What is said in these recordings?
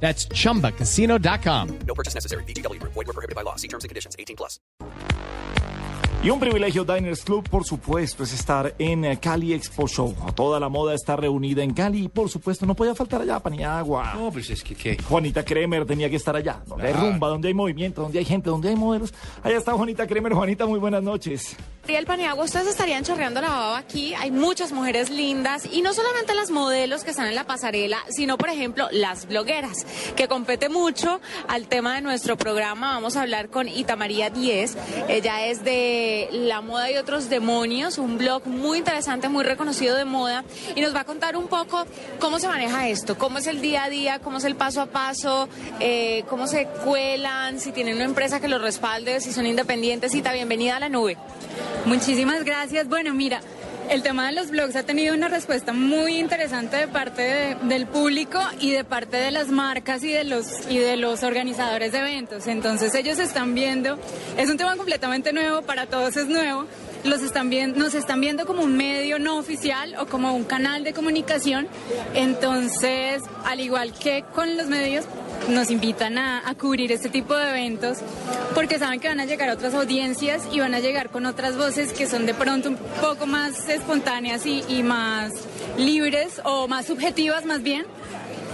That's chumbacasino.com. No purchase necessary. BGW. Void were prohibited by law. See terms and conditions. 18 plus. Y un privilegio Diners Club, por supuesto, es estar en eh, Cali Expo Show. Toda la moda está reunida en Cali y, por supuesto, no podía faltar allá Paniagua. No, pues es que qué. Juanita Kremer tenía que estar allá, donde hay Claro. rumba, donde hay movimiento, donde hay gente, donde hay modelos. Allá está Juanita Kremer. Juanita, muy buenas noches. Gabriel Paniagua, ustedes estarían chorreando la baba aquí. Hay muchas mujeres lindas y no solamente las modelos que están en la pasarela, sino, por ejemplo, las blogueras, que compete mucho al tema de nuestro programa. Vamos a hablar con Itamaría Díez. Ella es de La Moda y Otros Demonios, un blog muy interesante, muy reconocido de moda, y nos va a contar un poco cómo se maneja esto, cómo es el día a día, cómo es el paso a paso, eh, cómo se cuelan, si tienen una empresa que los respalde, si son independientes. Ita, bienvenida a la nube. Muchísimas gracias. Bueno, mira, el tema de los blogs ha tenido una respuesta muy interesante de parte de- del público y de parte de las marcas y de los y de los organizadores de eventos. Entonces ellos están viendo, es un tema completamente nuevo, para todos es nuevo. Los están viendo, nos están viendo como un medio no oficial o como un canal de comunicación. Entonces, al igual que con los medios, nos invitan a, a cubrir este tipo de eventos porque saben que van a llegar otras audiencias y van a llegar con otras voces que son de pronto un poco más espontáneas y, y más libres o más subjetivas más bien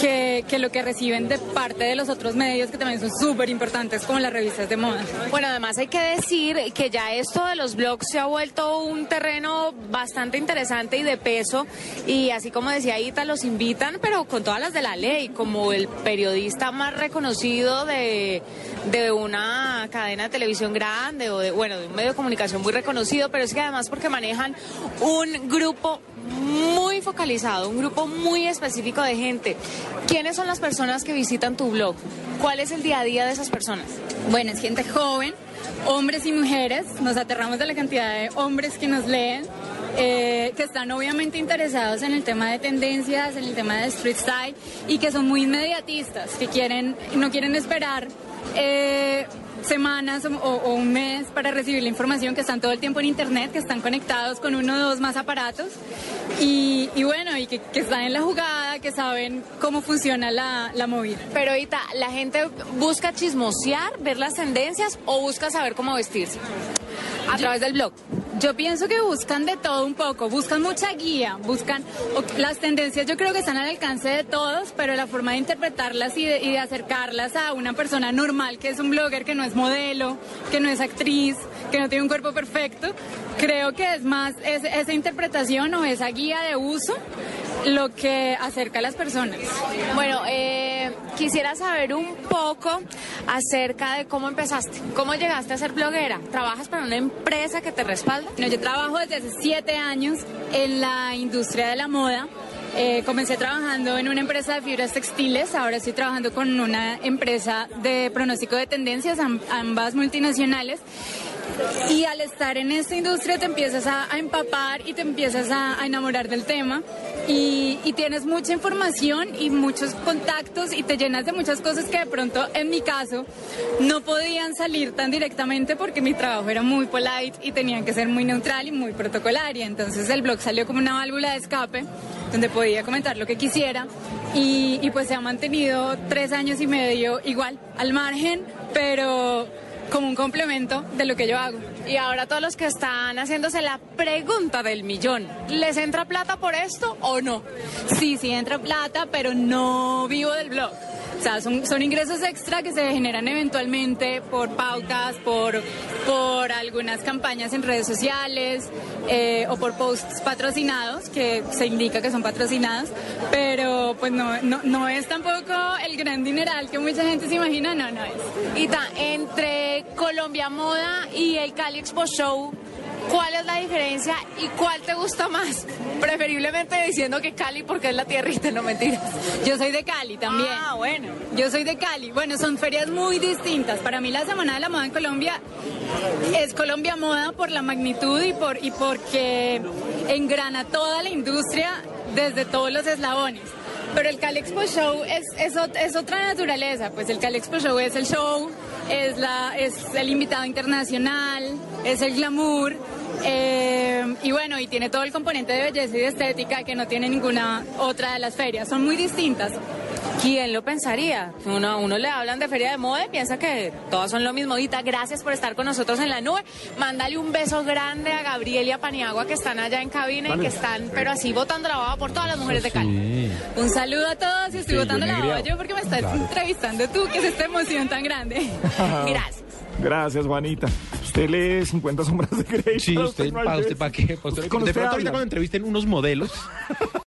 que, que lo que reciben de parte de los otros medios que también son súper importantes como las revistas de moda. Bueno, además hay que decir que ya esto de los blogs se ha vuelto un terreno bastante interesante y de peso y así como decía Ita, los invitan, pero con todas las de la ley, como el periodista más reconocido de, de una cadena de televisión grande o de, bueno, de un medio de comunicación muy reconocido, pero es que además porque manejan un grupo muy focalizado, un grupo muy específico de gente. ¿Quiénes son las personas que visitan tu blog? ¿Cuál es el día a día de esas personas? Bueno, es gente joven, hombres y mujeres. Nos aterramos de la cantidad de hombres que nos leen, eh, que están obviamente interesados en el tema de tendencias, en el tema de street style y que son muy inmediatistas, que quieren, no quieren esperar. eh, semanas o, o un mes para recibir la información que están todo el tiempo en internet, que están conectados con uno o dos más aparatos y, y bueno, y que, que están en la jugada, que saben cómo funciona la, la movida. Pero ahorita, ¿la gente busca chismosear, ver las tendencias o busca saber cómo vestirse? A través del blog. Yo pienso que buscan de todo un poco, buscan mucha guía, buscan las tendencias yo creo que están al alcance de todos, pero la forma de interpretarlas y de, y de acercarlas a una persona normal que es un blogger, que no es modelo, que no es actriz, que no tiene un cuerpo perfecto, creo que es más es- esa interpretación o esa guía de uso lo que acerca a las personas. Bueno, eh, quisiera saber un poco acerca de cómo empezaste, cómo llegaste a ser bloguera. ¿Trabajas para una empresa que te respalda? Bueno, yo trabajo desde hace siete años en la industria de la moda. Eh, comencé trabajando en una empresa de fibras textiles, ahora estoy trabajando con una empresa de pronóstico de tendencias, am- ambas multinacionales. Y al estar en esta industria te empiezas a, a empapar y te empiezas a, a enamorar del tema y, y tienes mucha información y muchos contactos y te llenas de muchas cosas que de pronto en mi caso no podían salir tan directamente porque mi trabajo era muy polite y tenían que ser muy neutral y muy protocolaria. Entonces el blog salió como una válvula de escape donde podía comentar lo que quisiera y, y pues se ha mantenido tres años y medio igual, al margen, pero como un complemento de lo que yo hago. Y ahora todos los que están haciéndose la pregunta del millón, ¿les entra plata por esto o no? Sí, sí entra plata, pero no vivo del blog. O sea, son, son ingresos extra que se generan eventualmente por pautas, por, por algunas campañas en redes sociales eh, o por posts patrocinados, que se indica que son patrocinados, pero pues no, no, no es tampoco el gran dineral que mucha gente se imagina, no, no es. Ita, entre Colombia Moda y el Cali Expo Show, cuál es la diferencia y cuál te gusta más. Preferiblemente diciendo que Cali porque es la tierrita, no mentiras. Yo soy de Cali también. Ah, bueno. Yo soy de Cali. Bueno, son ferias muy distintas. Para mí la Semana de la Moda en Colombia es Colombia Moda por la magnitud y, por, y porque engrana toda la industria desde todos los eslabones. Pero el Cali Expo Show es, es, ot- es otra naturaleza. Pues el Cali Expo Show es el show, es, la, es el invitado internacional, es el glamour. eh, y bueno, y tiene todo el componente de belleza y de estética que no tiene ninguna otra de las ferias. Son muy distintas. ¿Quién lo pensaría? Uno, a uno le hablan de feria de moda y piensa que todas son lo mismo. Dita, gracias por estar con nosotros en la nube. Mándale un beso grande a Gabriel y a Paniagua que están allá en cabina y que están, pero así, botando la baba por todas las mujeres de Cali. Un saludo a todos y estoy Sí, yo la baba yo porque me estás entrevistando tú, que es esta emoción tan grande. Gracias. Gracias, Juanita. Usted lee 50 sombras de Grey. Sí, usted, ¿para de- usted para qué? Usted- Con de usted pronto ahorita habla. cuando entrevisten unos modelos,